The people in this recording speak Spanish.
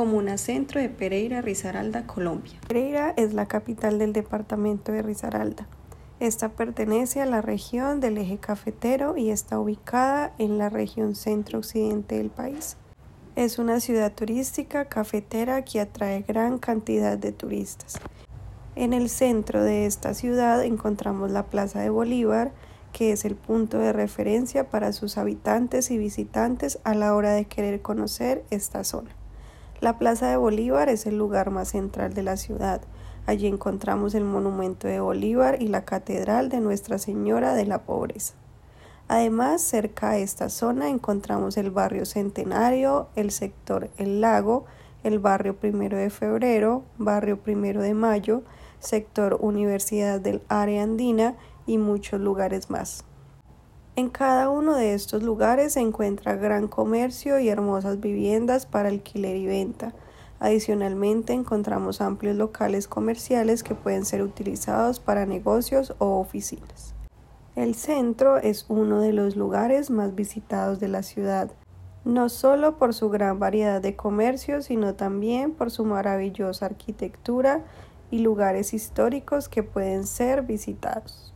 Comuna Centro de Pereira, Risaralda, Colombia. Pereira es la capital del departamento de Risaralda. Esta pertenece a la región del eje cafetero y está ubicada en la región centro-occidente del país. Es una ciudad turística cafetera que atrae gran cantidad de turistas. En el centro de esta ciudad encontramos la Plaza de Bolívar, que es el punto de referencia para sus habitantes y visitantes a la hora de querer conocer esta zona. La Plaza de Bolívar es el lugar más central de la ciudad. Allí encontramos el monumento de Bolívar y la Catedral de Nuestra Señora de la Pobreza. Además, cerca de esta zona encontramos el barrio Centenario, el sector El Lago, el barrio Primero de Febrero, barrio Primero de Mayo, sector Universidad del Área Andina y muchos lugares más. En cada uno de estos lugares se encuentra gran comercio y hermosas viviendas para alquiler y venta. Adicionalmente encontramos amplios locales comerciales que pueden ser utilizados para negocios o oficinas. El centro es uno de los lugares más visitados de la ciudad, no solo por su gran variedad de comercios, sino también por su maravillosa arquitectura y lugares históricos que pueden ser visitados.